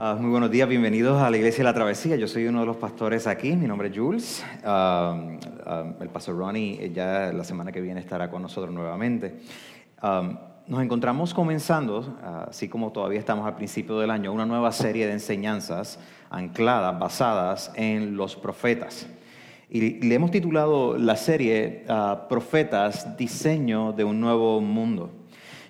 Uh, muy buenos días, bienvenidos a la Iglesia de la Travesía. Yo soy uno de los pastores aquí, mi nombre es Jules. Uh, uh, el pastor Ronnie ya la semana que viene estará con nosotros nuevamente. Um, nos encontramos comenzando, así como todavía estamos al principio del año, una nueva serie de enseñanzas ancladas, basadas en los profetas. Y le hemos titulado la serie Profetas, Diseño de un Nuevo Mundo.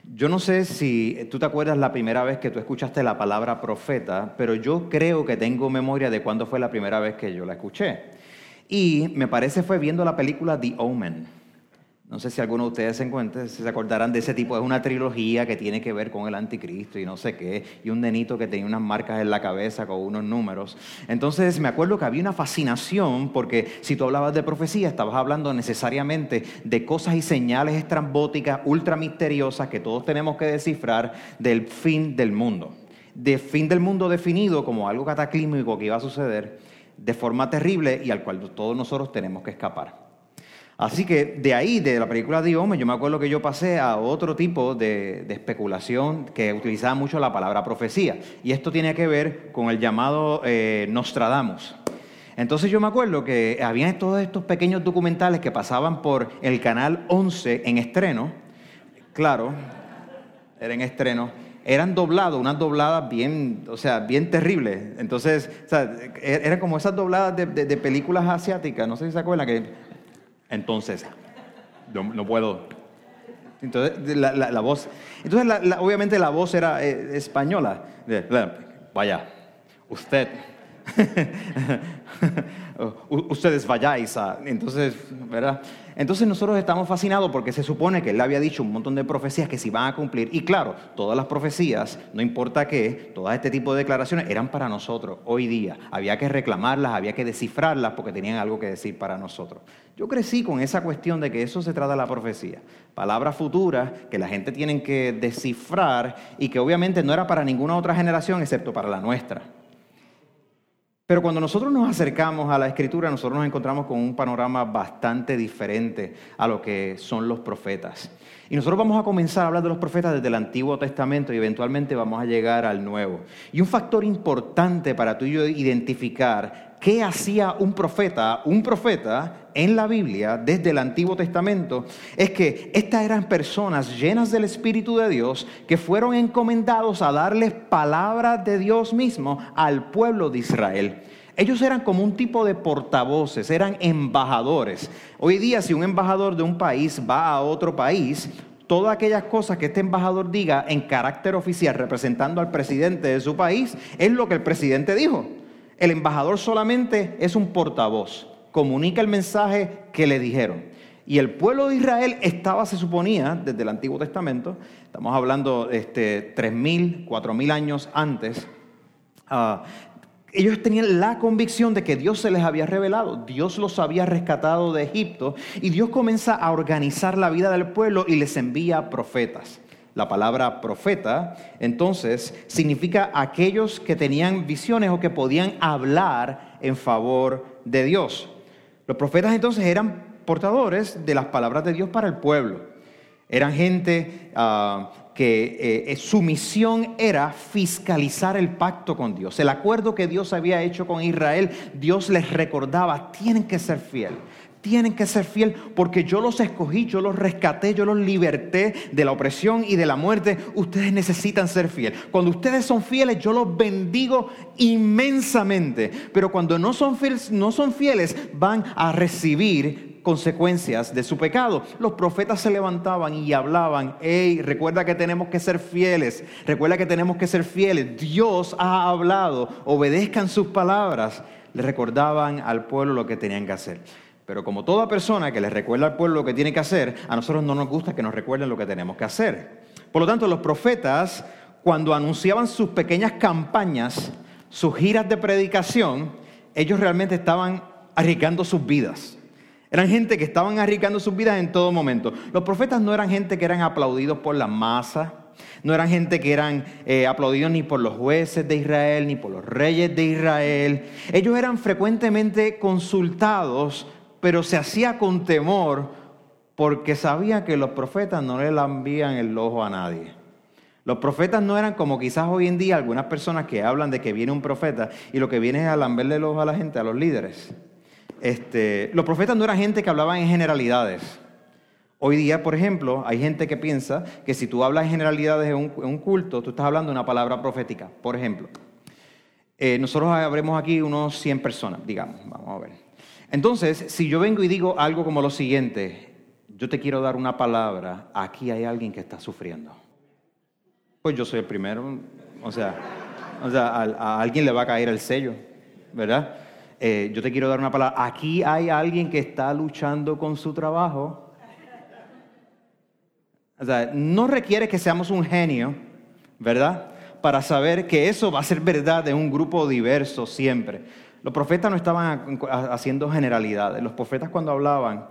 Yo no sé si tú te acuerdas la primera vez que tú escuchaste la palabra profeta, pero yo creo que tengo memoria de cuándo fue la primera vez que yo la escuché. Y me parece fue viendo la película The Omen. No sé si alguno de ustedes se, encuentra, se acordarán de ese tipo. Es una trilogía que tiene que ver con el anticristo y no sé qué. Y un nenito que tenía unas marcas en la cabeza con unos números. Entonces me acuerdo que había una fascinación porque si tú hablabas de profecía, estabas hablando necesariamente de cosas y señales estrambóticas, ultra misteriosas que todos tenemos que descifrar del fin del mundo. De fin del mundo definido como algo cataclísmico que iba a suceder de forma terrible y al cual todos nosotros tenemos que escapar. Así que de ahí, de la película de Hombre, yo me acuerdo que yo pasé a otro tipo de, especulación que utilizaba mucho la palabra profecía. Y esto tiene que ver con el llamado eh, Nostradamus. Entonces yo me acuerdo que había todos estos pequeños documentales que pasaban por el canal 11 en estreno. Claro, era en estreno eran doblados, unas dobladas bien, o sea, bien terribles. Entonces, o sea, e-, eran como esas dobladas de, de, películas asiáticas, no sé si se acuerdan, que entonces, no, puedo. Entonces, la, voz. Entonces, obviamente la voz era eh, española. Vaya, usted. Ustedes vayáis a. Entonces, ¿verdad? Entonces nosotros estamos fascinados porque se supone que él había dicho un montón de profecías que se iban a cumplir. Y claro, todas las profecías, no importa qué, todo este tipo de declaraciones eran para nosotros hoy día. Había que reclamarlas, había que descifrarlas porque tenían algo que decir para nosotros. Yo crecí con esa cuestión de que eso se trata la profecía. Palabras futuras que la gente tiene que descifrar y que obviamente no era para ninguna otra generación excepto para la nuestra. Pero cuando nosotros nos acercamos a la escritura, nosotros nos encontramos con un panorama bastante diferente a lo que son los profetas. Y nosotros vamos a comenzar a hablar de los profetas desde el Antiguo Testamento y eventualmente vamos a llegar al Nuevo. Y un factor importante para tú y yo identificar qué hacía un profeta, un profeta en la Biblia desde el Antiguo Testamento, es que estas eran personas llenas del Espíritu de Dios que fueron encomendados a darles palabras de Dios mismo al pueblo de Israel. Ellos eran como un tipo de portavoces, eran embajadores. Hoy día si un embajador de un país va a otro país, todas aquellas cosas que este embajador diga en carácter oficial representando al presidente de su país, es lo que el presidente dijo. El embajador solamente es un portavoz, comunica el mensaje que le dijeron. Y el pueblo de Israel estaba, se suponía, desde el Antiguo Testamento, estamos hablando este, 3.000, 4.000 años antes, ah, ellos tenían la convicción de que Dios se les había revelado, Dios los había rescatado de Egipto y Dios comienza a organizar la vida del pueblo y les envía profetas. La palabra profeta, entonces, significa aquellos que tenían visiones o que podían hablar en favor de Dios. Los profetas entonces eran portadores de las palabras de Dios para el pueblo. Eran gente ah, que eh, su misión era fiscalizar el pacto con Dios. El acuerdo que Dios había hecho con Israel, Dios les recordaba, tienen que ser fieles tienen que ser fiel porque yo los escogí, yo los rescaté, yo los liberté de la opresión y de la muerte. Ustedes necesitan ser fieles. Cuando ustedes son fieles, yo los bendigo inmensamente. Pero cuando no son fieles, no son fieles van a recibir consecuencias de su pecado. Los profetas se levantaban y hablaban, hey, recuerda que tenemos que ser fieles, recuerda que tenemos que ser fieles. Dios ha hablado, obedezcan sus palabras. le recordaban al pueblo lo que tenían que hacer. Pero como toda persona que le recuerda al pueblo lo que tiene que hacer, a nosotros no nos gusta que nos recuerden lo que tenemos que hacer. Por lo tanto, los profetas, cuando anunciaban sus pequeñas campañas, sus giras de predicación, ellos realmente estaban arriesgando sus vidas. Eran gente que estaban arriesgando sus vidas en todo momento. Los profetas no eran gente que eran aplaudidos por la masa, no eran gente que eran eh, aplaudidos ni por los jueces de Israel, ni por los reyes de Israel. Ellos eran frecuentemente consultados, pero se hacía con temor porque sabían que los profetas no le lambían el ojo a nadie. Los profetas no eran como quizás hoy en día algunas personas que hablan de que viene un profeta y lo que viene es a lamberle el ojo a la gente, a los líderes. Este, los profetas no eran gente que hablaban en generalidades. Hoy día, por ejemplo, hay gente que piensa que si tú hablas en generalidades en un, culto, tú estás hablando de una palabra profética. Por ejemplo, eh, nosotros habremos aquí unos 100 personas, digamos, vamos a ver. Entonces, si yo vengo y digo algo como lo siguiente, yo te quiero dar una palabra, aquí hay alguien que está sufriendo. Pues yo soy el primero, o sea, o sea a, alguien le va a caer el sello, ¿verdad? Eh, yo te quiero dar una palabra, aquí hay alguien que está luchando con su trabajo o sea, no requiere que seamos un genio, ¿verdad? Para saber que eso va a ser verdad de un grupo diverso siempre. Los profetas no estaban haciendo generalidades. Los profetas cuando hablaban,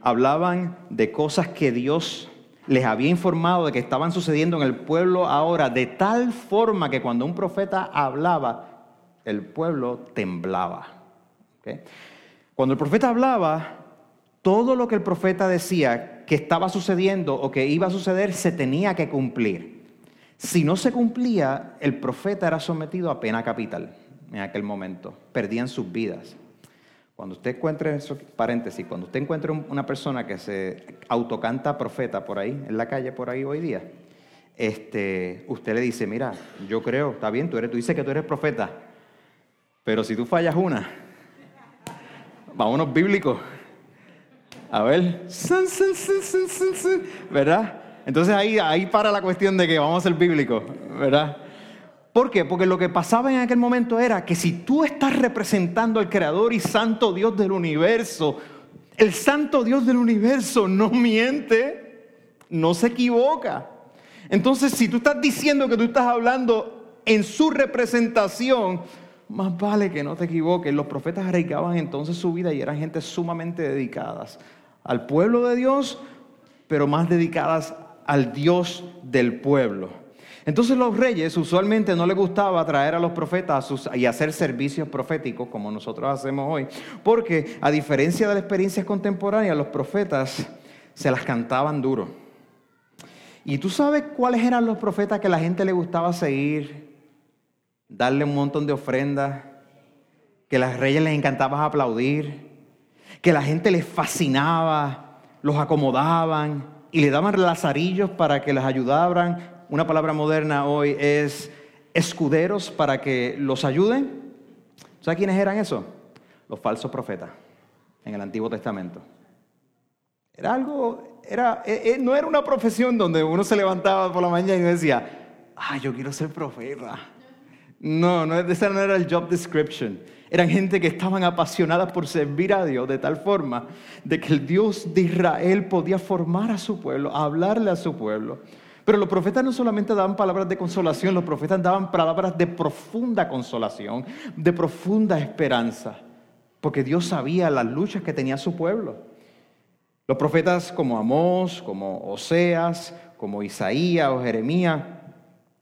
hablaban de cosas que Dios les había informado de que estaban sucediendo en el pueblo ahora, de tal forma que cuando un profeta hablaba, el pueblo temblaba. Cuando el profeta hablaba, todo lo que el profeta decía que estaba sucediendo o que iba a suceder se tenía que cumplir. Si no se cumplía, el profeta era sometido a pena capital en aquel momento. Perdían sus vidas. Cuando usted encuentre, paréntesis, cuando usted encuentre una persona que se autocanta profeta por ahí, en la calle por ahí hoy día, este, usted le dice, mira, yo creo, está bien, tú, eres, tú dices que tú eres profeta, pero si tú fallas una, vámonos bíblicos, a ver, ¿verdad? Entonces ahí, ahí para la cuestión de que vamos a ser bíblicos, ¿verdad? ¿Por qué? Porque lo que pasaba en aquel momento era que si tú estás representando al Creador y Santo Dios del universo, el Santo Dios del universo no miente, no se equivoca. Entonces, si tú estás diciendo que tú estás hablando en su representación, más vale que no te equivoques. Los profetas arriesgaban entonces su vida y eran gente sumamente dedicadas al pueblo de Dios, pero más dedicadas al Dios del pueblo. Entonces los reyes usualmente no les gustaba traer a los profetas y hacer servicios proféticos como nosotros hacemos hoy, porque a diferencia de las experiencias contemporáneas, los profetas se las cantaban duro. ¿Y tú sabes cuáles eran los profetas que la gente le gustaba seguir? Darle un montón de ofrendas, que a las reyes les encantaba aplaudir que la gente les fascinaba, los acomodaban y le daban lazarillos para que les ayudaran. Una palabra moderna hoy es escuderos para que los ayuden. ¿Sabe quiénes eran esos? Los falsos profetas en el Antiguo Testamento. Era algo, era, eh, eh, no era una profesión donde uno se levantaba por la mañana y decía, ah, yo quiero ser profeta. No, no, ese no era el job description. Eran gente que estaban apasionadas por servir a Dios de tal forma de que el Dios de Israel podía formar a su pueblo, hablarle a su pueblo. Pero los profetas no solamente daban palabras de consolación, los profetas daban palabras de profunda consolación, de profunda esperanza, porque Dios sabía las luchas que tenía su pueblo. Los profetas como Amós, como Oseas, como Isaías o Jeremías,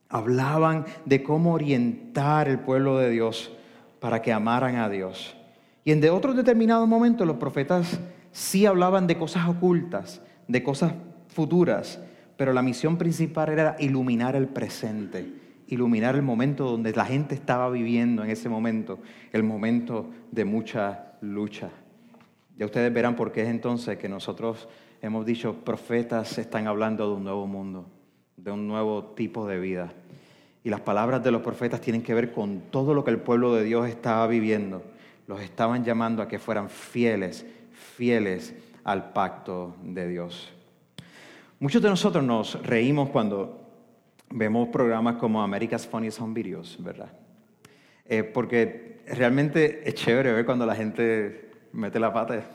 hablaban de cómo orientar el pueblo de Dios para que amaran a Dios. Y en de otros determinados momentos los profetas sí hablaban de cosas ocultas, de cosas futuras, pero la misión principal era iluminar el presente, iluminar el momento donde la gente estaba viviendo en ese momento, el momento de mucha lucha. Ya ustedes verán por qué es entonces que nosotros hemos dicho, profetas están hablando de un nuevo mundo, de un nuevo tipo de vida. Y las palabras de los profetas tienen que ver con todo lo que el pueblo de Dios estaba viviendo. Los estaban llamando a que fueran fieles, fieles al pacto de Dios. Muchos de nosotros nos reímos cuando vemos programas como America's Funniest Home Videos, ¿verdad? Eh, porque realmente es chévere ver cuando la gente mete la pata.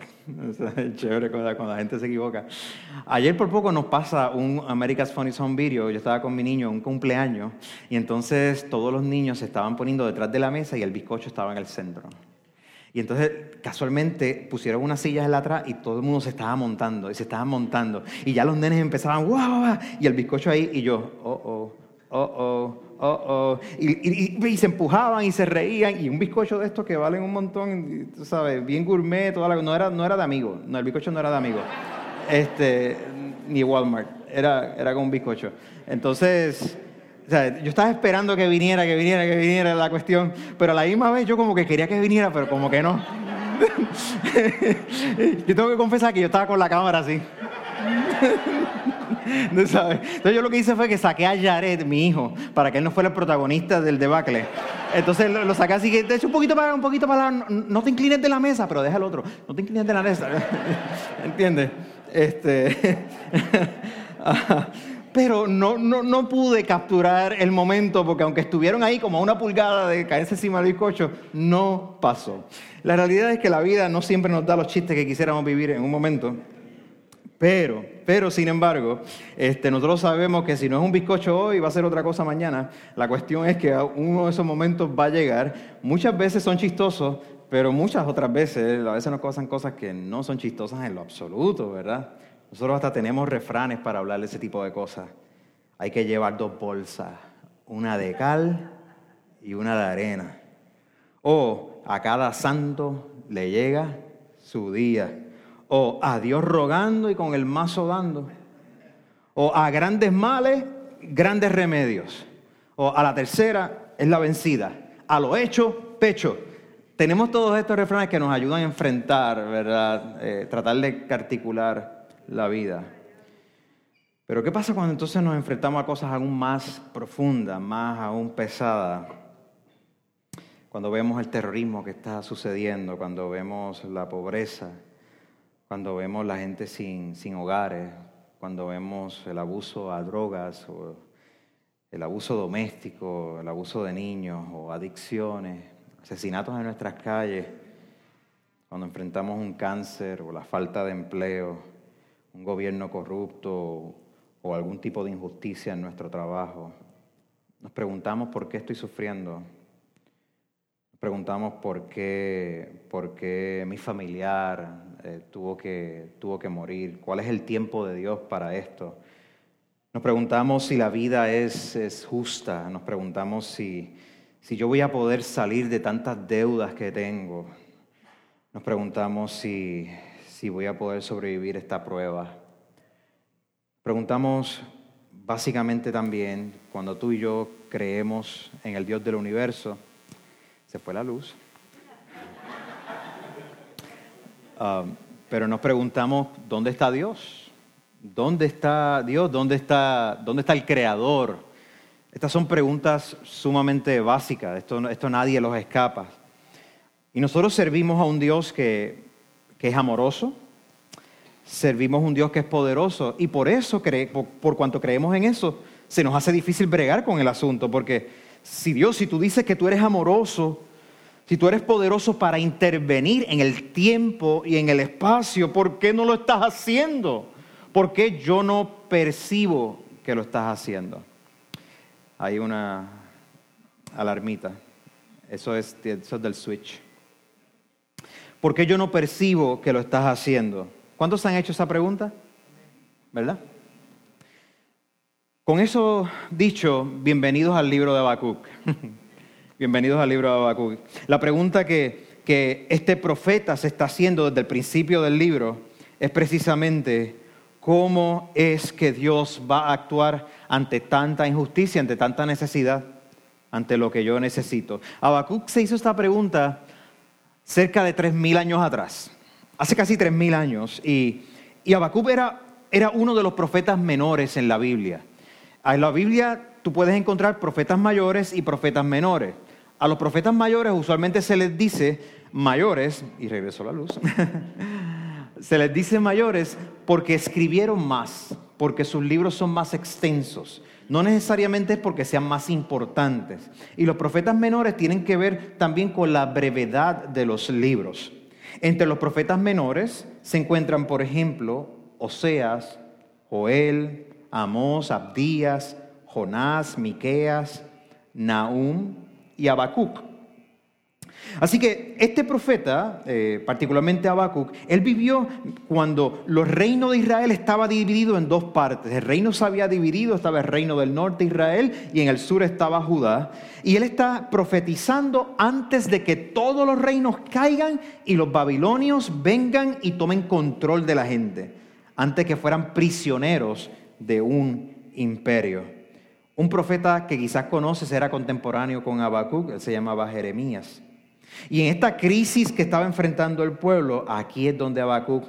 Es chévere cuando, la gente se equivoca. Ayer por poco nos pasa un America's Funny Song Video. Yo estaba con mi niño, un cumpleaños, y entonces todos los niños se estaban poniendo detrás de la mesa y el bizcocho estaba en el centro. Y entonces casualmente pusieron unas sillas en la atrás y todo el mundo se estaba montando y se estaba montando. Y ya los nenes empezaban, ¡guau! Y el bizcocho ahí y yo, ¡oh, oh, oh, oh! Oh, oh. Y, se empujaban y se reían. Y un bizcocho de estos que valen un montón, tú sabes, bien gourmet, toda la, no, era, no era de amigo. No, el bizcocho no era de amigo. Este, ni Walmart. Era, era con un bizcocho. Entonces, o sea, yo estaba esperando que viniera, que viniera, que viniera la cuestión, pero a la misma vez yo como que quería que viniera, pero como que no. yo tengo que confesar que yo estaba con la cámara así. ¿No sabes? Entonces yo lo que hice fue que saqué a Jared, mi hijo, para que él no fuera el protagonista del debacle. Entonces lo, saqué así que, de hecho, un poquito para un poquito para no, no, te inclines de la mesa, pero deja el otro. No te inclines de la mesa. ¿Entiendes? Este... pero no, no, no, pude capturar el momento porque aunque estuvieron ahí como a una pulgada de caerse encima del bizcocho, no pasó. La realidad es que la vida no siempre nos da los chistes que quisiéramos vivir en un momento, pero, pero sin embargo, este, nosotros sabemos que si no es un bizcocho hoy, va a ser otra cosa mañana. La cuestión es que uno de esos momentos va a llegar. Muchas veces son chistosos, pero muchas otras veces, a veces nos pasan cosas que no son chistosas en lo absoluto, ¿verdad? Nosotros hasta tenemos refranes para hablar de ese tipo de cosas. Hay que llevar dos bolsas, una de cal y una de arena. O a cada santo le llega su día. O a Dios rogando y con el mazo dando. O a grandes males, grandes remedios. O a la tercera es la vencida. A lo hecho, pecho. Tenemos todos estos refranes que nos ayudan a enfrentar, ¿verdad? Eh, tratar de articular la vida. Pero ¿qué pasa cuando entonces nos enfrentamos a cosas aún más profundas, más aún pesadas? Cuando vemos el terrorismo que está sucediendo, cuando vemos la pobreza, cuando vemos la gente sin, sin hogares, cuando vemos el abuso a drogas, o el abuso doméstico, el abuso de niños o adicciones, asesinatos en nuestras calles, cuando enfrentamos un cáncer o la falta de empleo, un gobierno corrupto o algún tipo de injusticia en nuestro trabajo. Nos preguntamos por qué estoy sufriendo. Nos preguntamos por qué, por qué mi familiar eh, tuvo, que, tuvo que morir. ¿Cuál es el tiempo de Dios para esto? Nos preguntamos si la vida es, es justa. Nos preguntamos si, si yo voy a poder salir de tantas deudas que tengo. Nos preguntamos si, si voy a poder sobrevivir esta prueba. Preguntamos básicamente también, cuando tú y yo creemos en el Dios del universo, se fue la luz. Um, pero nos preguntamos, ¿dónde está Dios? ¿Dónde está Dios? ¿Dónde está, dónde está el Creador? Estas son preguntas sumamente básicas, esto, esto nadie los escapa. Y nosotros servimos a un Dios que que es amoroso, servimos un Dios que es poderoso y por eso, por, cuanto creemos en eso, se nos hace difícil bregar con el asunto, porque si Dios, si tú dices que tú eres amoroso, si tú eres poderoso para intervenir en el tiempo y en el espacio, ¿por qué no lo estás haciendo? ¿Por qué yo no percibo que lo estás haciendo? Hay una alarmita. Eso es, eso es del switch. ¿Por qué yo no percibo que lo estás haciendo? ¿Cuántos han hecho esa pregunta? ¿Verdad? Con eso dicho, bienvenidos al libro de Habacuc. bienvenidos al libro de Habacuc. La pregunta que, que este profeta se está haciendo desde el principio del libro es precisamente cómo es que Dios va a actuar ante tanta injusticia, ante tanta necesidad, ante lo que yo necesito. Habacuc se hizo esta pregunta cerca de 3.000 años atrás, hace casi 3.000 años, y, y Habacuc era, era uno de los profetas menores en la Biblia. En la Biblia tú puedes encontrar profetas mayores y profetas menores. A los profetas mayores usualmente se les dice mayores, y regreso la luz, se les dice mayores porque escribieron más, porque sus libros son más extensos. No necesariamente es porque sean más importantes. Y los profetas menores tienen que ver también con la brevedad de los libros. Entre los profetas menores se encuentran, por ejemplo, Oseas, Joel, Amós, Abdías, Jonás, Miqueas, Nahum y Habacuc. Así que este profeta, eh, particularmente Habacuc, él vivió cuando los reinos de Israel estaba dividido en dos partes. El reino se había dividido, estaba el reino del norte de Israel y en el sur estaba Judá. Y él está profetizando antes de que todos los reinos caigan y los babilonios vengan y tomen control de la gente, antes que fueran prisioneros de un imperio. Un profeta que quizás conoces era contemporáneo con Habacuc, él se llamaba Jeremías. Y en esta crisis que estaba enfrentando el pueblo, aquí es donde Habacuc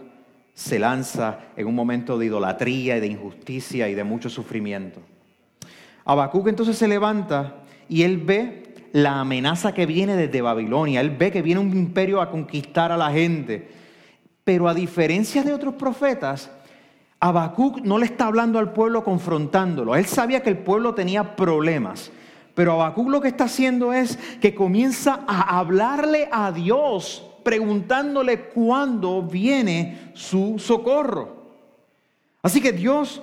se lanza en un momento de idolatría y de injusticia y de mucho sufrimiento. Habacuc entonces se levanta y él ve la amenaza que viene desde Babilonia, él ve que viene un imperio a conquistar a la gente. Pero a diferencia de otros profetas, Habacuc no le está hablando al pueblo confrontándolo. Él sabía que el pueblo tenía problemas. Pero Habacuc lo que está haciendo es que comienza a hablarle a Dios, preguntándole cuándo viene su socorro. Así que Dios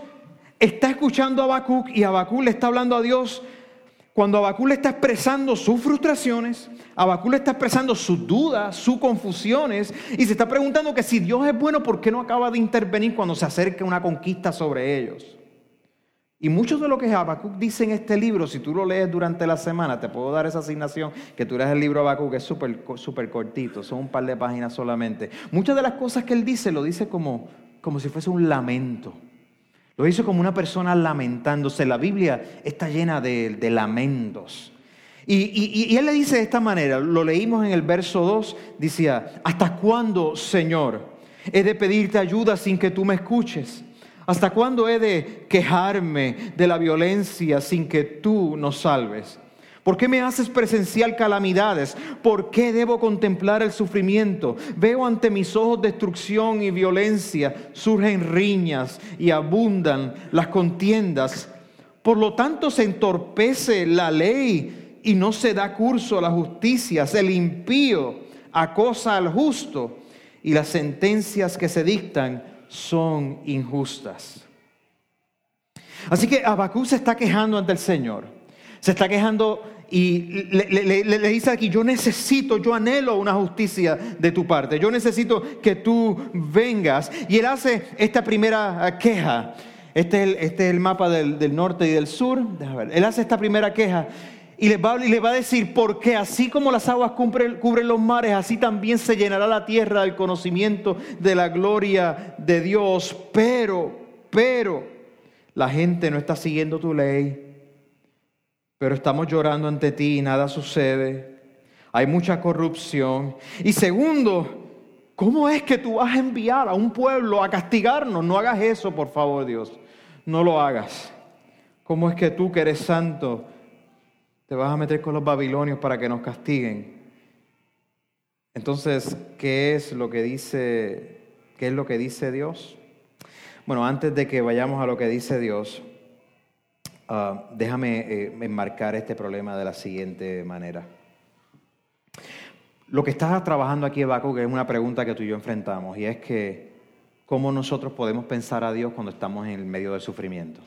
está escuchando a Habacuc y Habacuc le está hablando a Dios cuando Habacuc le está expresando sus frustraciones, Habacuc le está expresando sus dudas, sus confusiones, y se está preguntando que si Dios es bueno, ¿por qué no acaba de intervenir cuando se acerca una conquista sobre ellos? Y mucho de lo que Habacuc dice en este libro, si tú lo lees durante la semana, te puedo dar esa asignación, que tú lees el libro Habacuc, que es súper super cortito, son un par de páginas solamente. Muchas de las cosas que él dice, lo dice como, como si fuese un lamento. Lo dice como una persona lamentándose. La Biblia está llena de, lamentos. Y, y, él le dice de esta manera, lo leímos en el verso 2, decía, ¿hasta cuándo, Señor, he de pedirte ayuda sin que tú me escuches? ¿Hasta cuándo he de quejarme de la violencia sin que tú nos salves? ¿Por qué me haces presenciar calamidades? ¿Por qué debo contemplar el sufrimiento? Veo ante mis ojos destrucción y violencia, surgen riñas y abundan las contiendas. Por lo tanto se entorpece la ley y no se da curso a la justicia. Se impío acosa al justo y las sentencias que se dictan son injustas. Así que Abacú se está quejando ante el Señor. Se está quejando y le, dice aquí, yo necesito, yo anhelo una justicia de tu parte. Yo necesito que tú vengas. Y él hace esta primera eh, queja. Este este es el mapa del, norte y del sur. Él hace esta primera queja y le, va, y le va a decir, porque así como las aguas cubren, cubren, los mares, así también se llenará la tierra del conocimiento de la gloria de Dios. Pero, pero, la gente no está siguiendo tu ley. Pero estamos llorando ante ti y nada sucede. Hay mucha corrupción. Y segundo, ¿cómo es que tú vas a enviar a un pueblo a castigarnos? No hagas eso, por favor, Dios. No lo hagas. ¿Cómo es que tú que eres santo te vas a meter con los babilonios para que nos castiguen. Entonces, ¿qué es lo que dice, qué es lo que dice Dios? Bueno, antes de que vayamos a lo que dice Dios, ah, déjame eh, enmarcar este problema de la siguiente manera. Lo que estás trabajando aquí, Baco, que es una pregunta que tú y yo enfrentamos, y es que cómo nosotros podemos pensar a Dios cuando estamos en el medio del sufrimiento.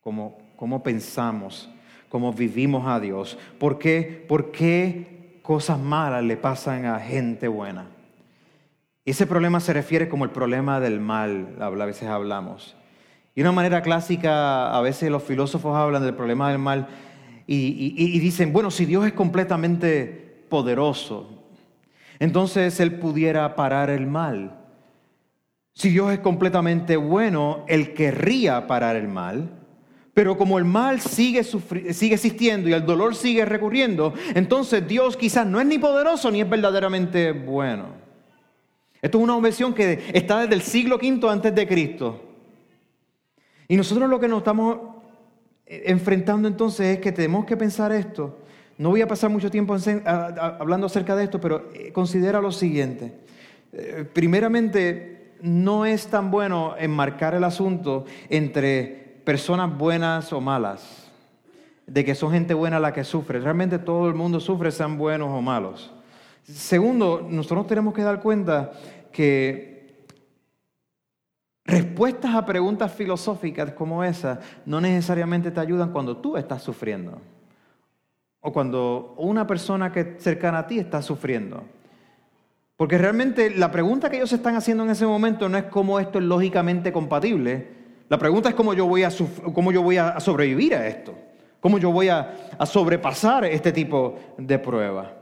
¿Cómo, cómo pensamos cómo vivimos a Dios. ¿Por qué, ¿Por qué cosas malas le pasan a gente buena? Ese problema se refiere como el problema del mal, a veces hablamos. Y una manera clásica, a veces los filósofos hablan del problema del mal y, y dicen, bueno, si Dios es completamente poderoso, entonces Él pudiera parar el mal. Si Dios es completamente bueno, Él querría parar el mal. Pero como el mal sigue, sigue existiendo y el dolor sigue recurriendo, entonces Dios quizás no es ni poderoso ni es verdaderamente bueno. Esto es una objeción que está desde el siglo V antes de Cristo. Y nosotros lo que nos estamos enfrentando entonces es que tenemos que pensar esto. No voy a pasar mucho tiempo hablando acerca de esto, pero eh, considera lo siguiente. Eh, primeramente, no es tan bueno enmarcar el asunto entre personas buenas o malas, de que son gente buena la que sufre. Realmente todo el mundo sufre, sean buenos o malos. Segundo, nosotros tenemos que dar cuenta que respuestas a preguntas filosóficas como esa no necesariamente te ayudan cuando tú estás sufriendo o cuando una persona que cercana a ti está sufriendo. Porque realmente la pregunta que ellos están haciendo en ese momento no es cómo esto es lógicamente compatible. La pregunta es cómo yo voy a, cómo yo voy a sobrevivir a esto. Cómo yo voy a, sobrepasar este tipo de prueba.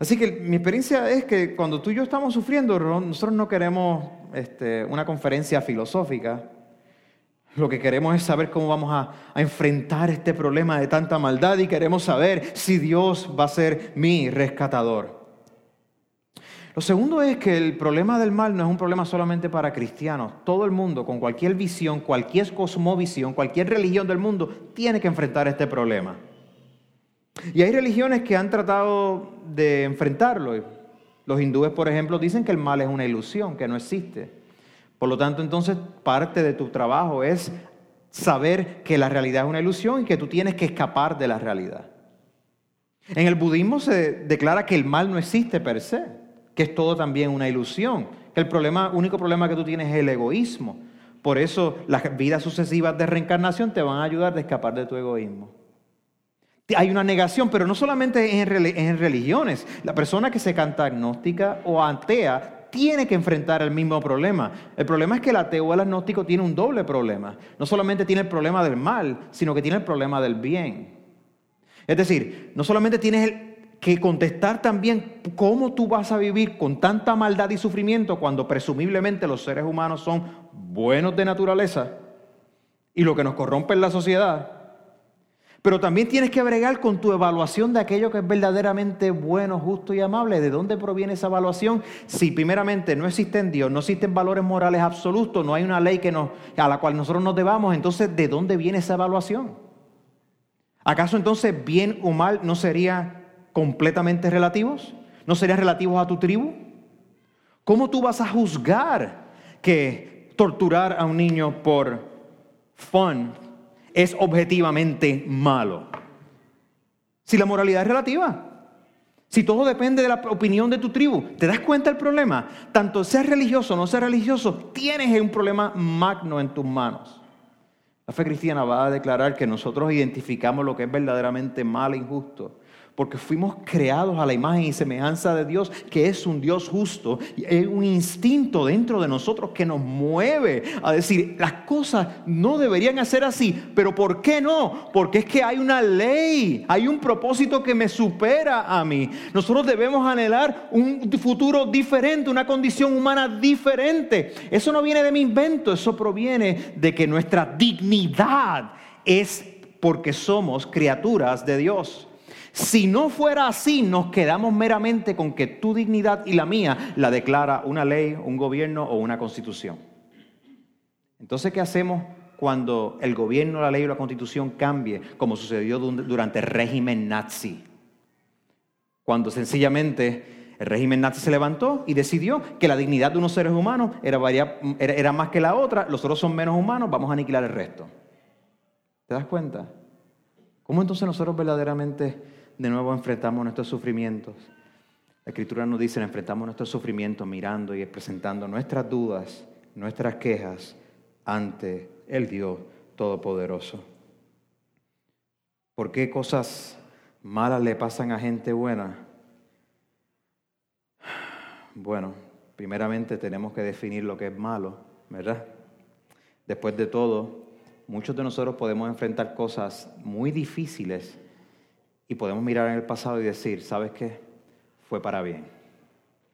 Así que mi experiencia es que cuando tú y yo estamos sufriendo, nosotros no queremos este, una conferencia filosófica. Lo que queremos es saber cómo vamos a, enfrentar este problema de tanta maldad y queremos saber si Dios va a ser mi rescatador. Lo segundo es que el problema del mal no es un problema solamente para cristianos. Todo el mundo, con cualquier visión, cualquier cosmovisión, cualquier religión del mundo, tiene que enfrentar este problema. Y hay religiones que han tratado de enfrentarlo. Los hindúes, por ejemplo, dicen que el mal es una ilusión, que no existe. Por lo tanto, entonces, parte de tu trabajo es saber que la realidad es una ilusión y que tú tienes que escapar de la realidad. En el budismo se declara que el mal no existe per se que es todo también una ilusión. El problema, único problema que tú tienes es el egoísmo. Por eso las vidas sucesivas de reencarnación te van a ayudar a escapar de tu egoísmo. Hay una negación, pero no solamente en religiones. La persona que se canta agnóstica o atea tiene que enfrentar el mismo problema. El problema es que el ateo o el agnóstico tiene un doble problema. No solamente tiene el problema del mal, sino que tiene el problema del bien. Es decir, no solamente tienes el, que contestar también cómo tú vas a vivir con tanta maldad y sufrimiento cuando presumiblemente los seres humanos son buenos de naturaleza y lo que nos corrompe es la sociedad. Pero también tienes que bregar con tu evaluación de aquello que es verdaderamente bueno, justo y amable. ¿De dónde proviene esa evaluación? Si primeramente no existe en Dios, no existen valores morales absolutos, no hay una ley que a la cual nosotros nos debamos, entonces ¿de dónde viene esa evaluación? ¿Acaso entonces bien o mal no sería completamente relativos? ¿No serían relativos a tu tribu? ¿Cómo tú vas a juzgar que torturar a un niño por fun es objetivamente malo? Si la moralidad es relativa. Si todo depende de la opinión de tu tribu, ¿te das cuenta del problema? Tanto seas religioso o no seas religioso, tienes un problema magno en tus manos. La fe cristiana va a declarar que nosotros identificamos lo que es verdaderamente mal e injusto porque fuimos creados a la imagen y semejanza de Dios, que es un Dios justo. Y hay un instinto dentro de nosotros que nos mueve a decir, las cosas no deberían hacer así, pero ¿por qué no? Porque es que hay una ley, hay un propósito que me supera a mí. Nosotros debemos anhelar un futuro diferente, una condición humana diferente. Eso no viene de mi invento, eso proviene de que nuestra dignidad es porque somos criaturas de Dios. Si no fuera así, nos quedamos meramente con que tu dignidad y la mía la declara una ley, un gobierno o una constitución. Entonces, ¿qué hacemos cuando el gobierno, la ley o la constitución cambie, como sucedió durante el régimen nazi? Cuando sencillamente el régimen nazi se levantó y decidió que la dignidad de unos seres humanos era, más que la otra, los otros son menos humanos, vamos a aniquilar el resto. ¿Te das cuenta? ¿Cómo entonces nosotros verdaderamente de nuevo enfrentamos nuestros sufrimientos. La Escritura nos dice, enfrentamos nuestros sufrimientos mirando y presentando nuestras dudas, nuestras quejas ante el Dios Todopoderoso. ¿Por qué cosas malas le pasan a gente buena? Bueno, primeramente tenemos que definir lo que es malo, ¿verdad? Después de todo, muchos de nosotros podemos enfrentar cosas muy difíciles y podemos mirar en el pasado y decir, ¿sabes qué? Fue para bien.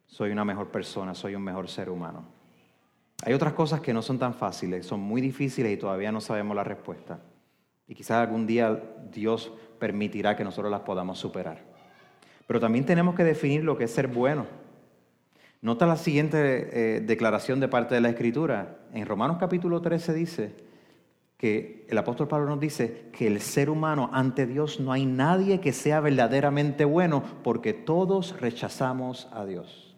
Soy una mejor persona, soy un mejor ser humano. Hay otras cosas que no son tan fáciles, son muy difíciles y todavía no sabemos la respuesta. Y quizás algún día Dios permitirá que nosotros las podamos superar. Pero también tenemos que definir lo que es ser bueno. Nota la siguiente eh, declaración de parte de la Escritura. En Romanos capítulo 13 dice, que el apóstol Pablo nos dice que el ser humano ante Dios no hay nadie que sea verdaderamente bueno porque todos rechazamos a Dios.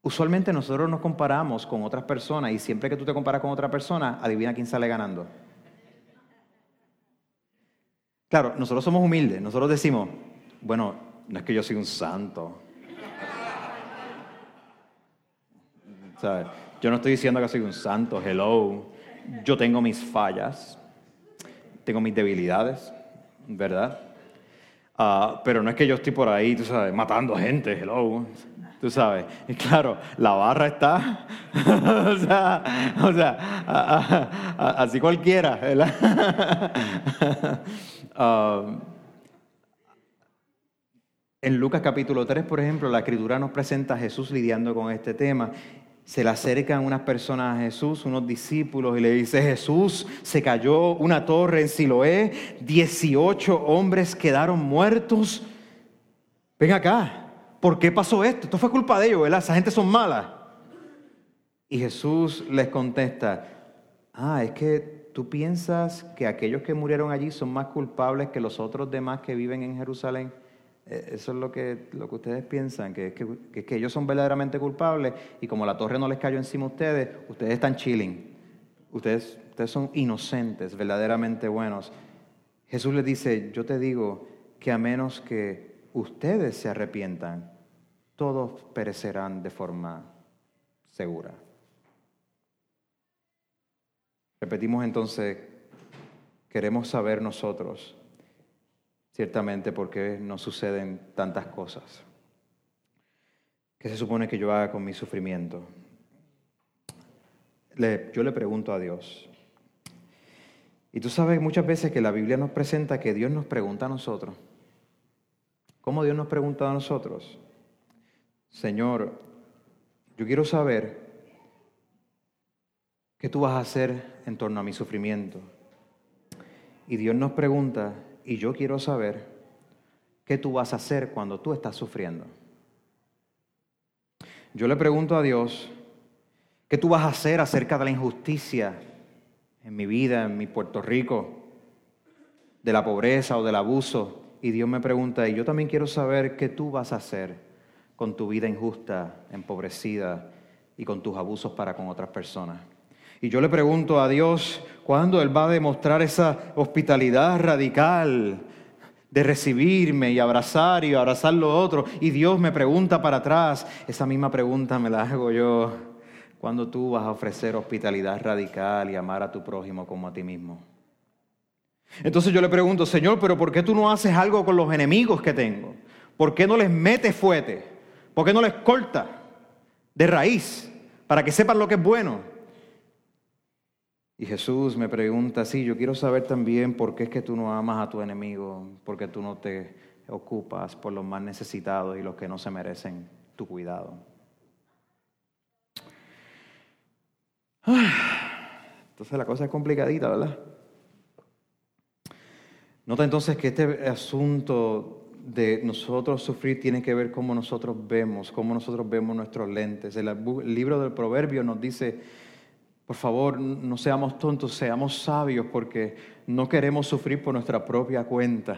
Usualmente nosotros nos comparamos con otras personas y siempre que tú te comparas con otra persona, adivina quién sale ganando. Claro, nosotros somos humildes, nosotros decimos, bueno, no es que yo soy un santo. Yo no estoy diciendo que soy un santo, hello. Yo tengo mis fallas, tengo mis debilidades, ¿verdad? Ah, pero no es que yo estoy por ahí, tú sabes, matando gente, hello. Tú sabes, y claro, la barra está, o sea, o sea así cualquiera, ¿verdad? Ah, en Lucas capítulo 3, por ejemplo, la escritura nos presenta a Jesús lidiando con este tema se le acercan unas personas a Jesús, unos discípulos, y le dice, Jesús, se cayó una torre en Siloé, 18 hombres quedaron muertos. Ven acá, ¿por qué pasó esto? Esto fue culpa de ellos, ¿verdad? Esa gente son malas. Y Jesús les contesta, ah, es que tú piensas que aquellos que murieron allí son más culpables que los otros demás que viven en Jerusalén. Eh, eso es lo que, lo que ustedes piensan, que, que, que, ellos son verdaderamente culpables y como la torre no les cayó encima a ustedes, ustedes están chilling. Ustedes, ustedes son inocentes, verdaderamente buenos. Jesús les dice, yo te digo que a menos que ustedes se arrepientan, todos perecerán de forma segura. Repetimos entonces, queremos saber nosotros ciertamente porque nos suceden tantas cosas. ¿Qué se supone que yo haga con mi sufrimiento? yo le pregunto a Dios. Y tú sabes muchas veces que la Biblia nos presenta que Dios nos pregunta a nosotros. ¿Cómo Dios nos pregunta a nosotros? Señor, yo quiero saber qué tú vas a hacer en torno a mi sufrimiento. Y Dios nos pregunta, y yo quiero saber qué tú vas a hacer cuando tú estás sufriendo. Yo le pregunto a Dios, ¿qué tú vas a hacer acerca de la injusticia en mi vida, en mi Puerto Rico, de la pobreza o del abuso? Y Dios me pregunta, y yo también quiero saber qué tú vas a hacer con tu vida injusta, empobrecida y con tus abusos para con otras personas. Y yo le pregunto a Dios cuándo Él va a demostrar esa hospitalidad radical de recibirme y abrazar y abrazar lo otro. Y Dios me pregunta para atrás, esa misma pregunta me la hago yo, ¿cuándo tú vas a ofrecer hospitalidad radical y amar a tu prójimo como a ti mismo? Entonces yo le pregunto, Señor, pero ¿por qué tú no haces algo con los enemigos que tengo? ¿Por qué no les metes fuete? ¿Por qué no les corta de raíz para que sepan lo que es bueno? Y Jesús me pregunta, sí, yo quiero saber también por qué es que tú no amas a tu enemigo, por qué tú no te ocupas por los más necesitados y los que no se merecen tu cuidado. Entonces la cosa es complicadita, ¿verdad? Nota entonces que este asunto de nosotros sufrir tiene que ver cómo nosotros vemos, cómo nosotros vemos nuestros lentes. El libro del Proverbio nos dice por favor, no seamos tontos, seamos sabios porque no queremos sufrir por nuestra propia cuenta.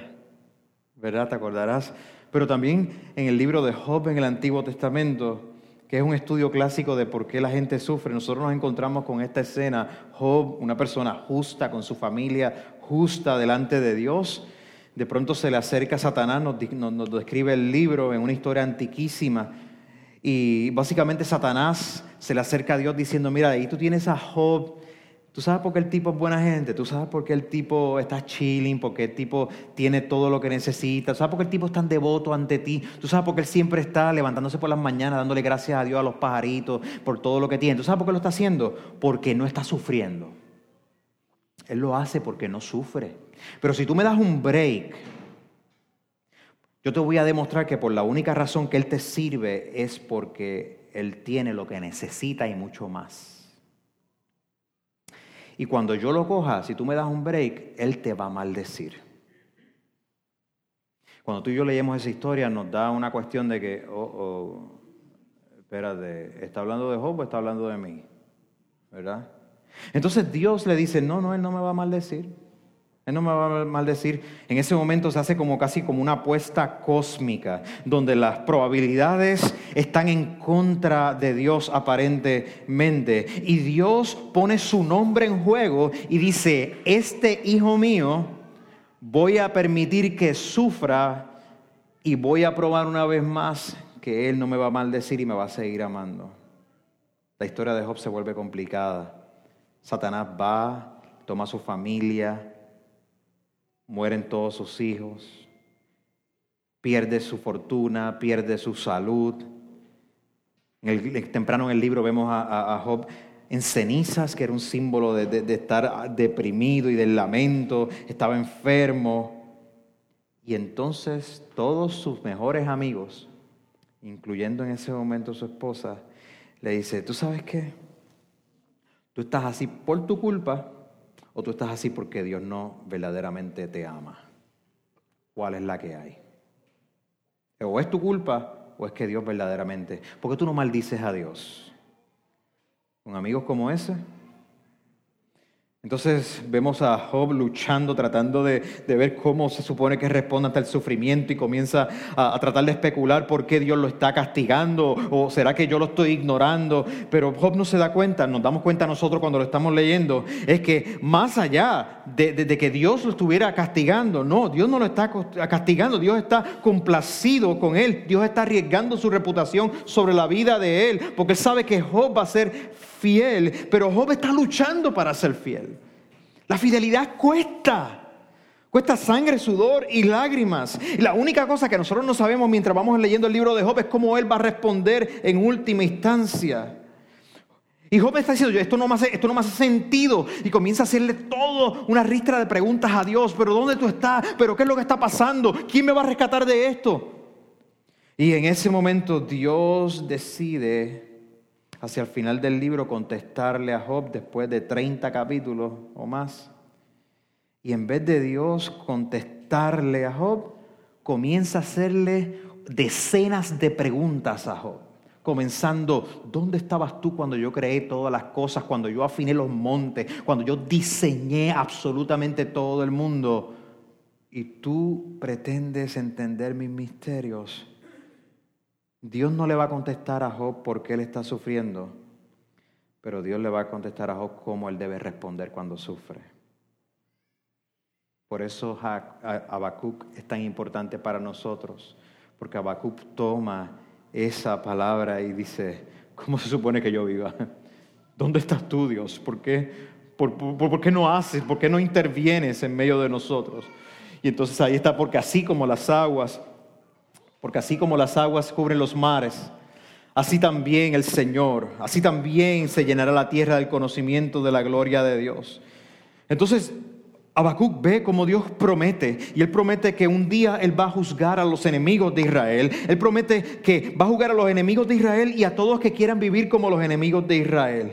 ¿Verdad? ¿Te acordarás? Pero también en el libro de Job en el Antiguo Testamento, que es un estudio clásico de por qué la gente sufre, nosotros nos encontramos con esta escena. Job, una persona justa, con su familia justa delante de Dios, de pronto se le acerca a Satanás, nos, nos describe el libro en una historia antiquísima y básicamente Satanás se le acerca a Dios diciendo, mira, ahí tú tienes a Job, tú sabes por qué el tipo es buena gente, tú sabes por qué el tipo está chilling, por qué el tipo tiene todo lo que necesita, tú sabes por qué el tipo es tan devoto ante ti, tú sabes por qué él siempre está levantándose por las mañanas dándole gracias a Dios a los pajaritos por todo lo que tiene, tú sabes por qué lo está haciendo, porque no está sufriendo. Él lo hace porque no sufre. Pero si tú me das un break, yo te voy a demostrar que por la única razón que Él te sirve es porque Él tiene lo que necesita y mucho más. Y cuando yo lo coja, si tú me das un break, Él te va a maldecir. Cuando tú y yo leemos esa historia, nos da una cuestión de que, oh, oh, espérate, ¿está hablando de Job o está hablando de mí? ¿Verdad? Entonces Dios le dice, no, no, Él no me va a maldecir. Él no me va a maldecir. En ese momento se hace como casi como una apuesta cósmica, donde las probabilidades están en contra de Dios aparentemente. Y Dios pone su nombre en juego y dice, este hijo mío voy a permitir que sufra y voy a probar una vez más que Él no me va a maldecir y me va a seguir amando. La historia de Job se vuelve complicada. Satanás va, toma su familia, mueren todos sus hijos, pierde su fortuna, pierde su salud. temprano en el libro vemos a, Job en cenizas, que era un símbolo de, de estar deprimido y del lamento, estaba enfermo. Y entonces todos sus mejores amigos, incluyendo en ese momento su esposa, le dice, ¿tú sabes qué? Tú estás así por tu culpa o tú estás así porque Dios no verdaderamente te ama. ¿Cuál es la que hay? O es tu culpa o es que Dios verdaderamente. ¿Por qué tú no maldices a Dios? Con amigos como ese, entonces vemos a Job luchando, tratando de, ver cómo se supone que responde ante el sufrimiento y comienza a, tratar de especular por qué Dios lo está castigando o será que yo lo estoy ignorando. Pero Job no se da cuenta, nos damos cuenta nosotros cuando lo estamos leyendo, es que más allá de, de que Dios lo estuviera castigando, no, Dios no lo está castigando, Dios está complacido con él, Dios está arriesgando su reputación sobre la vida de él, porque sabe que Job va a ser fiel, pero Job está luchando para ser fiel. La fidelidad cuesta. Cuesta sangre, sudor y lágrimas. Y la única cosa que nosotros no sabemos mientras vamos leyendo el libro de Job es cómo él va a responder en última instancia. Y Job está diciendo, esto no, me esto no me hace sentido. Y comienza a hacerle todo una ristra de preguntas a Dios. Pero ¿dónde tú estás? ¿Pero qué es lo que está pasando? ¿Quién me va a rescatar de esto? Y en ese momento Dios decide hacia el final del libro contestarle a Job después de 30 capítulos o más. Y en vez de Dios contestarle a Job, comienza a hacerle decenas de preguntas a Job. Comenzando, ¿dónde estabas tú cuando yo creé todas las cosas, cuando yo afiné los montes, cuando yo diseñé absolutamente todo el mundo? Y tú pretendes entender mis misterios. Dios no le va a contestar a Job por qué él está sufriendo, pero Dios le va a contestar a Job cómo él debe responder cuando sufre. Por eso Habacuc es tan importante para nosotros, porque Habacuc toma esa palabra y dice, ¿cómo se supone que yo viva? ¿Dónde estás tú, Dios? ¿Por qué, por, por qué no haces? ¿Por qué no intervienes en medio de nosotros? Y entonces ahí está, porque así como las aguas porque así como las aguas cubren los mares, así también el Señor, así también se llenará la tierra del conocimiento de la gloria de Dios. Entonces, Habacuc ve como Dios promete, y él promete que un día él va a juzgar a los enemigos de Israel. Él promete que va a juzgar a los enemigos de Israel y a todos que quieran vivir como los enemigos de Israel.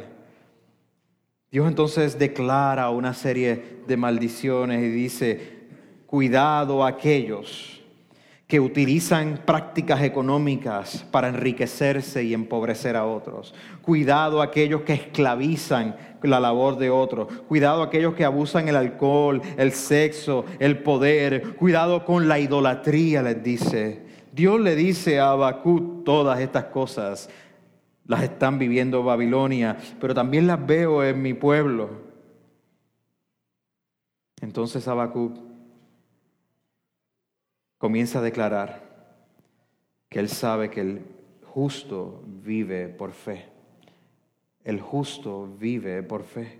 Dios entonces declara una serie de maldiciones y dice, cuidado a aquellos que utilizan prácticas económicas para enriquecerse y empobrecer a otros. Cuidado a aquellos que esclavizan la labor de otros. Cuidado a aquellos que abusan el alcohol, el sexo, el poder. Cuidado con la idolatría, les dice. Dios le dice a Habacuc todas estas cosas. Las están viviendo Babilonia, pero también las veo en mi pueblo. Entonces Habacuc comienza a declarar que él sabe que el justo vive por fe. El justo vive por fe.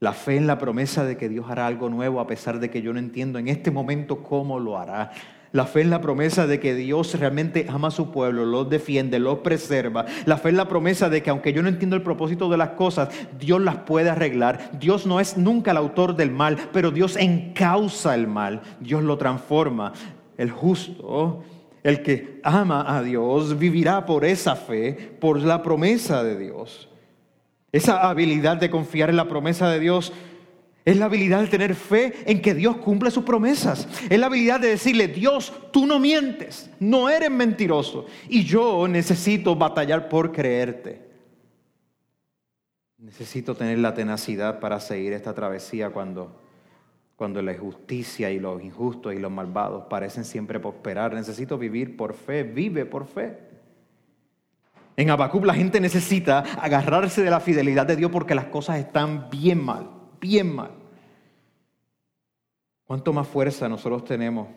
La fe en la promesa de que Dios hará algo nuevo a pesar de que yo no entiendo en este momento cómo lo hará. La fe en la promesa de que Dios realmente ama a su pueblo, los defiende, los preserva. La fe en la promesa de que aunque yo no entiendo el propósito de las cosas, Dios las puede arreglar. Dios no es nunca el autor del mal, pero Dios encausa el mal. Dios lo transforma. El justo, el que ama a Dios, vivirá por esa fe, por la promesa de Dios. Esa habilidad de confiar en la promesa de Dios es la habilidad de tener fe en que Dios cumple sus promesas. Es la habilidad de decirle, Dios, tú no mientes, no eres mentiroso. Y yo necesito batallar por creerte. Necesito tener la tenacidad para seguir esta travesía cuando, cuando la injusticia y los injustos y los malvados parecen siempre prosperar. Necesito vivir por fe, vive por fe. En Habacuc la gente necesita agarrarse de la fidelidad de Dios porque las cosas están bien mal, bien mal. ¿Cuánto más fuerza nosotros tenemos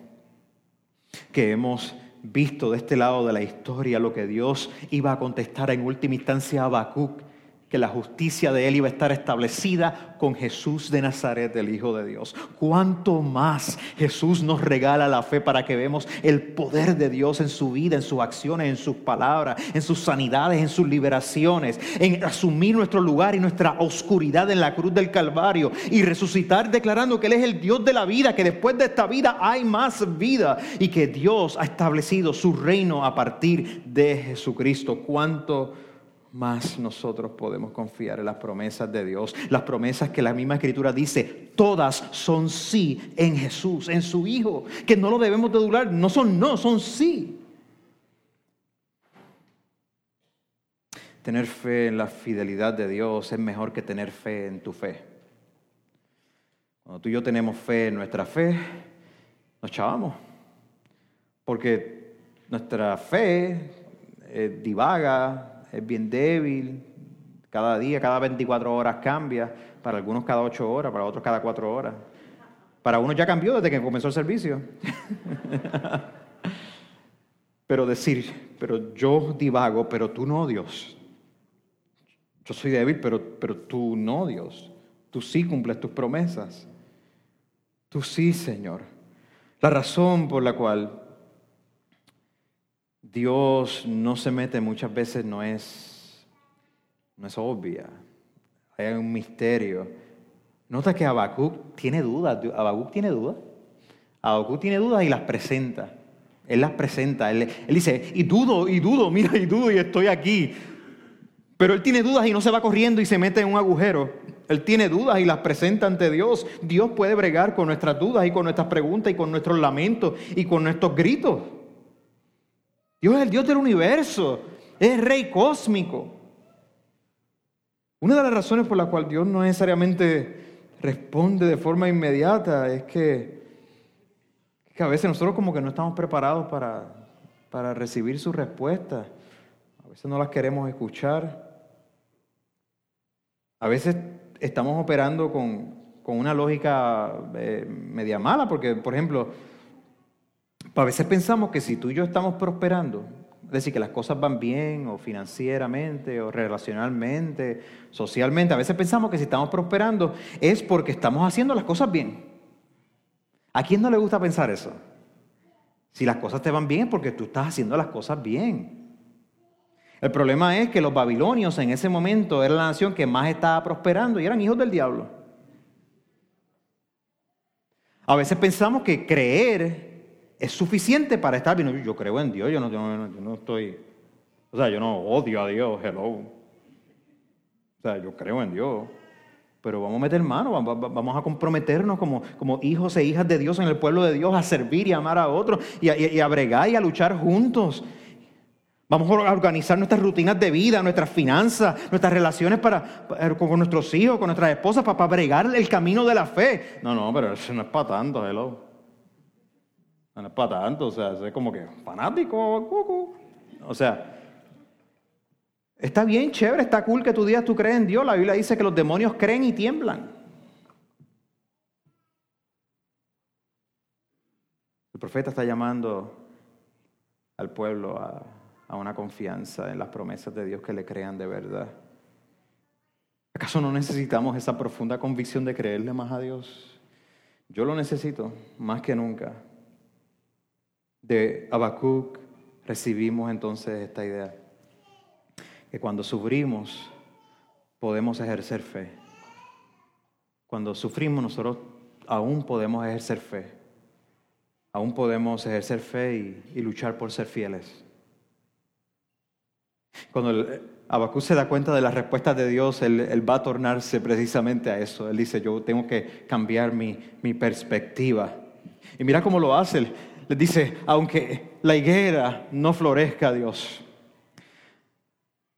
que hemos visto de este lado de la historia lo que Dios iba a contestar en última instancia a Habacuc que la justicia de él iba a estar establecida con Jesús de Nazaret, el Hijo de Dios. ¿Cuánto más Jesús nos regala la fe para que vemos el poder de Dios en su vida, en sus acciones, en sus palabras, en sus sanidades, en sus liberaciones, en asumir nuestro lugar y nuestra oscuridad en la cruz del Calvario y resucitar declarando que Él es el Dios de la vida, que después de esta vida hay más vida y que Dios ha establecido su reino a partir de Jesucristo? ¿Cuánto más nosotros podemos confiar en las promesas de Dios. Las promesas que la misma escritura dice, todas son sí en Jesús, en su Hijo, que no lo debemos de dudar, no son no, son sí. Tener fe en la fidelidad de Dios es mejor que tener fe en tu fe. Cuando tú y yo tenemos fe en nuestra fe, nos chavamos. Porque nuestra fe eh, divaga, es bien débil, cada día, cada 24 horas cambia, para algunos cada 8 horas, para otros cada 4 horas. Para unos ya cambió desde que comenzó el servicio. pero decir, pero yo divago, pero tú no, Dios. Yo soy débil, pero, pero tú no, Dios. Tú sí cumples tus promesas. Tú sí, Señor. La razón por la cual Dios no se mete muchas veces no es, no es obvia. Hay un misterio. Nota que Habacuc tiene dudas. Habacuc tiene dudas. Habacuc tiene dudas y las presenta. Él las presenta. Él, él, dice, y dudo, y dudo, mira, y dudo, y estoy aquí. Pero él tiene dudas y no se va corriendo y se mete en un agujero. Él tiene dudas y las presenta ante Dios. Dios puede bregar con nuestras dudas y con nuestras preguntas y con nuestros lamentos y con nuestros gritos. Dios es el Dios del universo, es rey cósmico. Una de las razones por la cual Dios no necesariamente responde de forma inmediata es que, que a veces nosotros como que no estamos preparados para, para recibir su respuesta. A veces no las queremos escuchar. A veces estamos operando con, con una lógica eh, media mala, porque, por ejemplo, a veces pensamos que si tú y yo estamos prosperando, es decir, que las cosas van bien, o financieramente, o relacionalmente, socialmente, a veces pensamos que si estamos prosperando es porque estamos haciendo las cosas bien. ¿A quién no le gusta pensar eso? Si las cosas te van bien es porque tú estás haciendo las cosas bien. El problema es que los babilonios en ese momento eran la nación que más estaba prosperando y eran hijos del diablo. A veces pensamos que creer es suficiente para estar bien. Yo creo en Dios, yo no, estoy, o sea, yo no odio a Dios, hello. O sea, yo creo en Dios. Pero vamos a meter mano, vamos a comprometernos como, como hijos e hijas de Dios en el pueblo de Dios a servir y amar a otros y a, y a bregar y a luchar juntos. Vamos a organizar nuestras rutinas de vida, nuestras finanzas, nuestras relaciones para, con nuestros hijos, con nuestras esposas, para, para bregar el camino de la fe. No, no, pero eso no es para tanto, hello. No es para tanto, o sea, es como que fanático. O sea, está bien, chévere, está cool que tú digas tú crees en Dios. La Biblia dice que los demonios creen y tiemblan. El profeta está llamando al pueblo a una confianza en las promesas de Dios que le crean de verdad. ¿Acaso no necesitamos esa profunda convicción de creerle más a Dios? Yo lo necesito más que nunca de Habacuc recibimos entonces esta idea, que cuando sufrimos podemos ejercer fe. Cuando sufrimos nosotros aún podemos ejercer fe. Aún podemos ejercer fe y, luchar por ser fieles. Cuando Habacuc se da cuenta de las respuestas de Dios, él, va a tornarse precisamente a eso. Él dice, yo tengo que cambiar mi, mi perspectiva. Y mira cómo lo hace. Les dice, aunque la higuera no florezca, Dios,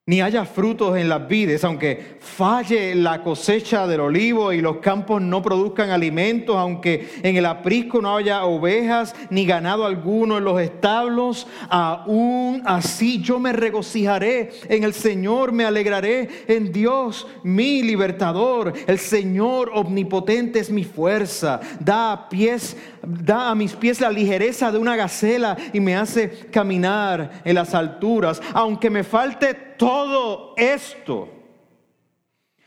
ni haya frutos en las vides, aunque falle la cosecha del olivo y los campos no produzcan alimentos, aunque en el aprisco no haya ovejas ni ganado alguno en los establos, aún así yo me regocijaré en el Señor, me alegraré en Dios, mi libertador. El Señor omnipotente es mi fuerza, da a pies da a mis pies la ligereza de una gacela y me hace caminar en las alturas, aunque me falte todo esto,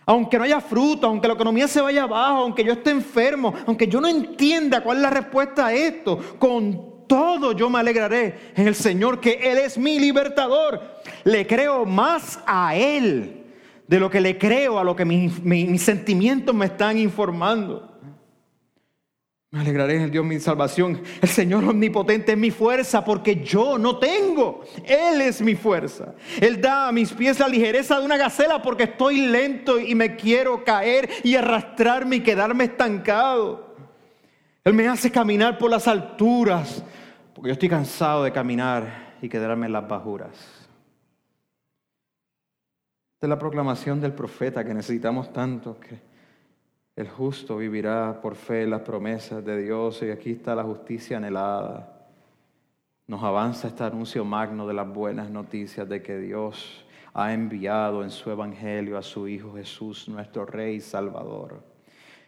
aunque no haya fruto, aunque la economía se vaya abajo, aunque yo esté enfermo, aunque yo no entienda cuál es la respuesta a esto, con todo yo me alegraré en el Señor, que Él es mi libertador. Le creo más a Él de lo que le creo a lo que mis, sentimientos me están informando. Me alegraré en el Dios mi salvación. El Señor omnipotente es mi fuerza porque yo no tengo. Él es mi fuerza. Él da a mis pies la ligereza de una gacela porque estoy lento y me quiero caer y arrastrarme y quedarme estancado. Él me hace caminar por las alturas porque yo estoy cansado de caminar y quedarme en las bajuras. Esta es la proclamación del profeta que necesitamos tanto que el justo vivirá por fe las promesas de Dios y aquí está la justicia anhelada. Nos avanza este anuncio magno de las buenas noticias de que Dios ha enviado en su evangelio a su Hijo Jesús, nuestro Rey Salvador.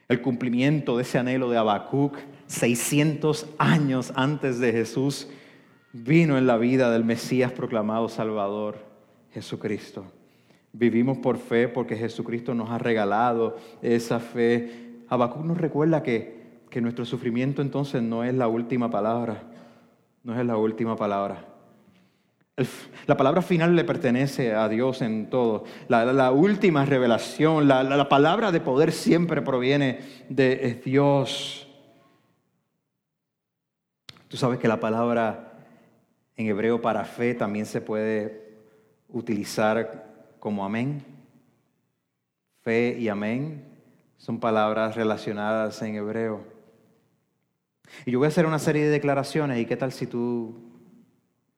El cumplimiento de ese anhelo de Habacuc, 600 años antes de Jesús, vino en la vida del Mesías proclamado Salvador, Jesucristo. Vivimos por fe porque Jesucristo nos ha regalado esa fe. Habacuc nos recuerda que, que nuestro sufrimiento entonces no es la última palabra. No es la última palabra. la palabra final le pertenece a Dios en todo. La, última revelación, la, la, palabra de poder siempre proviene de Dios. Tú sabes que la palabra en hebreo para fe también se puede utilizar como amén. Fe y amén son palabras relacionadas en hebreo. Y yo voy a hacer una serie de declaraciones y qué tal si tú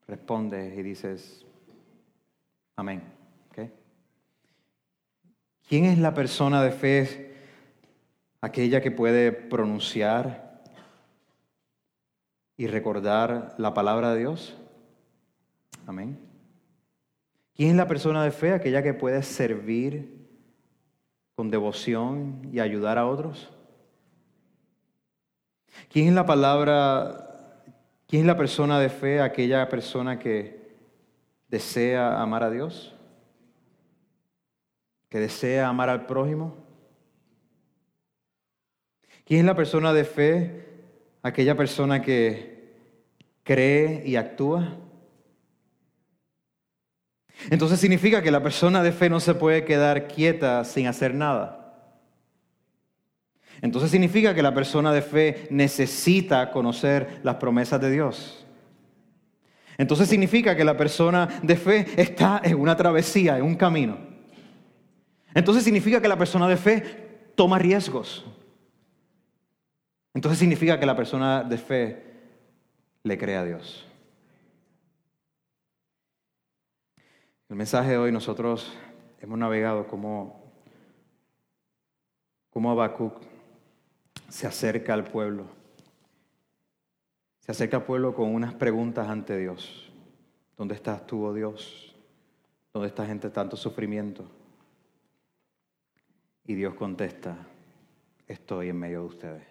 respondes y dices amén. ¿Quién es la persona de fe? Aquella que puede pronunciar y recordar la palabra de Dios. Amén. ¿Quién es la persona de fe? Aquella que puede servir con devoción y ayudar a otros. ¿Quién es la palabra, quién es la persona de fe? Aquella persona que desea amar a Dios, que desea amar al prójimo. ¿Quién es la persona de fe? Aquella persona que cree y actúa. Entonces significa que la persona de fe no se puede quedar quieta sin hacer nada. Entonces significa que la persona de fe necesita conocer las promesas de Dios. Entonces significa que la persona de fe está en una travesía, en un camino. Entonces significa que la persona de fe toma riesgos. Entonces significa que la persona de fe le cree a Dios. El mensaje de hoy nosotros hemos navegado como, como Habacuc se acerca al pueblo. Se acerca al pueblo con unas preguntas ante Dios. ¿Dónde estás tú, oh Dios? ¿Dónde está gente tanto sufrimiento? Y Dios contesta, estoy en medio de ustedes.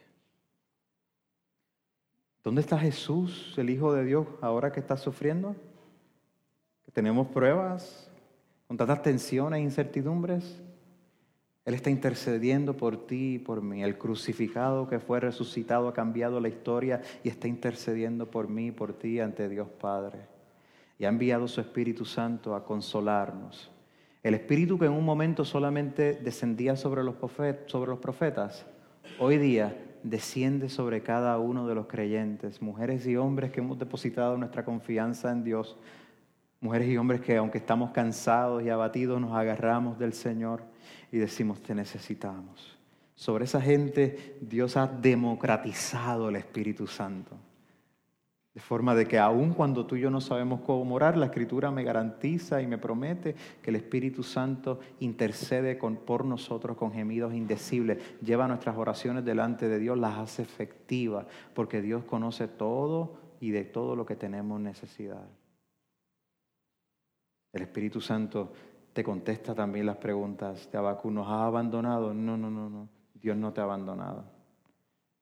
¿Dónde está Jesús, el Hijo de Dios, ahora que está sufriendo? Tenemos pruebas, con tantas tensiones e incertidumbres. Él está intercediendo por ti y por mí. El crucificado que fue resucitado ha cambiado la historia y está intercediendo por mí y por ti ante Dios Padre. Y ha enviado su Espíritu Santo a consolarnos. El Espíritu que en un momento solamente descendía sobre los, sobre los profetas, hoy día desciende sobre cada uno de los creyentes, mujeres y hombres que hemos depositado nuestra confianza en Dios Mujeres y hombres que aunque estamos cansados y abatidos, nos agarramos del Señor y decimos, te necesitamos. Sobre esa gente Dios ha democratizado el Espíritu Santo. De forma de que aun cuando tú y yo no sabemos cómo orar, la Escritura me garantiza y me promete que el Espíritu Santo intercede por nosotros con gemidos indecibles, lleva nuestras oraciones delante de Dios, las hace efectivas, porque Dios conoce todo y de todo lo que tenemos necesidad. El Espíritu Santo te contesta también las preguntas de Abacú. ¿Nos ha abandonado? No, no, no, no. Dios no te ha abandonado.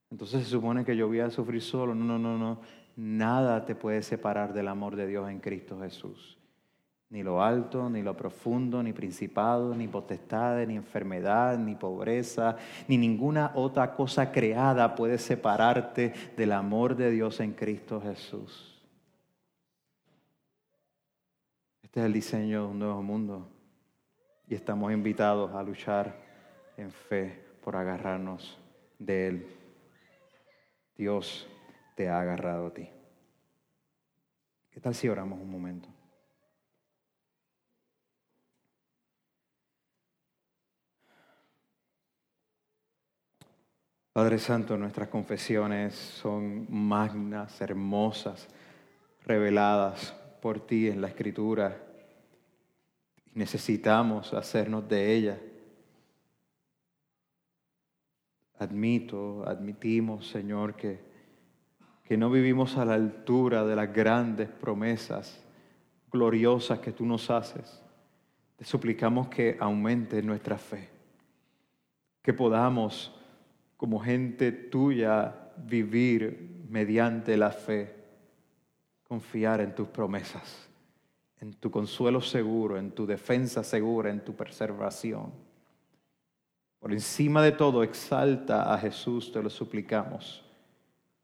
Entonces se supone que yo voy a sufrir solo. No, no, no, no. Nada te puede separar del amor de Dios en Cristo Jesús. Ni lo alto, ni lo profundo, ni principado, ni potestades, ni enfermedad, ni pobreza, ni ninguna otra cosa creada puede separarte del amor de Dios en Cristo Jesús. Este es el diseño de un nuevo mundo y estamos invitados a luchar en fe por agarrarnos de Él. Dios te ha agarrado a ti. ¿Qué tal si oramos un momento? Padre Santo, nuestras confesiones son magnas, hermosas, reveladas por ti en la Escritura. Necesitamos hacernos de ella. Admito, admitimos, Señor, que que no vivimos a la altura de las grandes promesas gloriosas que tú nos haces. Te suplicamos que aumente nuestra fe, que podamos como gente tuya vivir mediante la fe, confiar en tus promesas, en tu consuelo seguro, en tu defensa segura, en tu preservación. Por encima de todo, exalta a Jesús, te lo suplicamos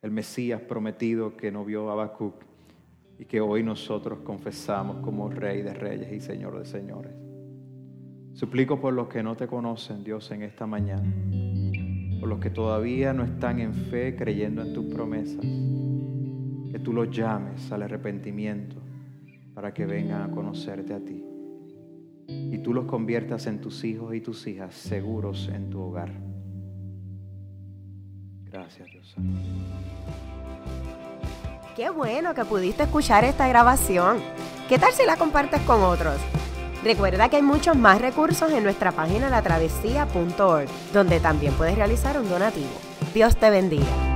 el Mesías prometido que no vio Habacuc y que hoy nosotros confesamos como Rey de Reyes y Señor de Señores. Suplico por los que no te conocen, Dios, en esta mañana, por los que todavía no están en fe creyendo en tus promesas, que tú los llames al arrepentimiento para que vengan a conocerte a ti y tú los conviertas en tus hijos y tus hijas seguros en tu hogar. Gracias, Dios. Qué bueno que pudiste escuchar esta grabación. ¿Qué tal si la compartes con otros? Recuerda que hay muchos más recursos en nuestra página latravesía.org, donde también puedes realizar un donativo. Dios te bendiga.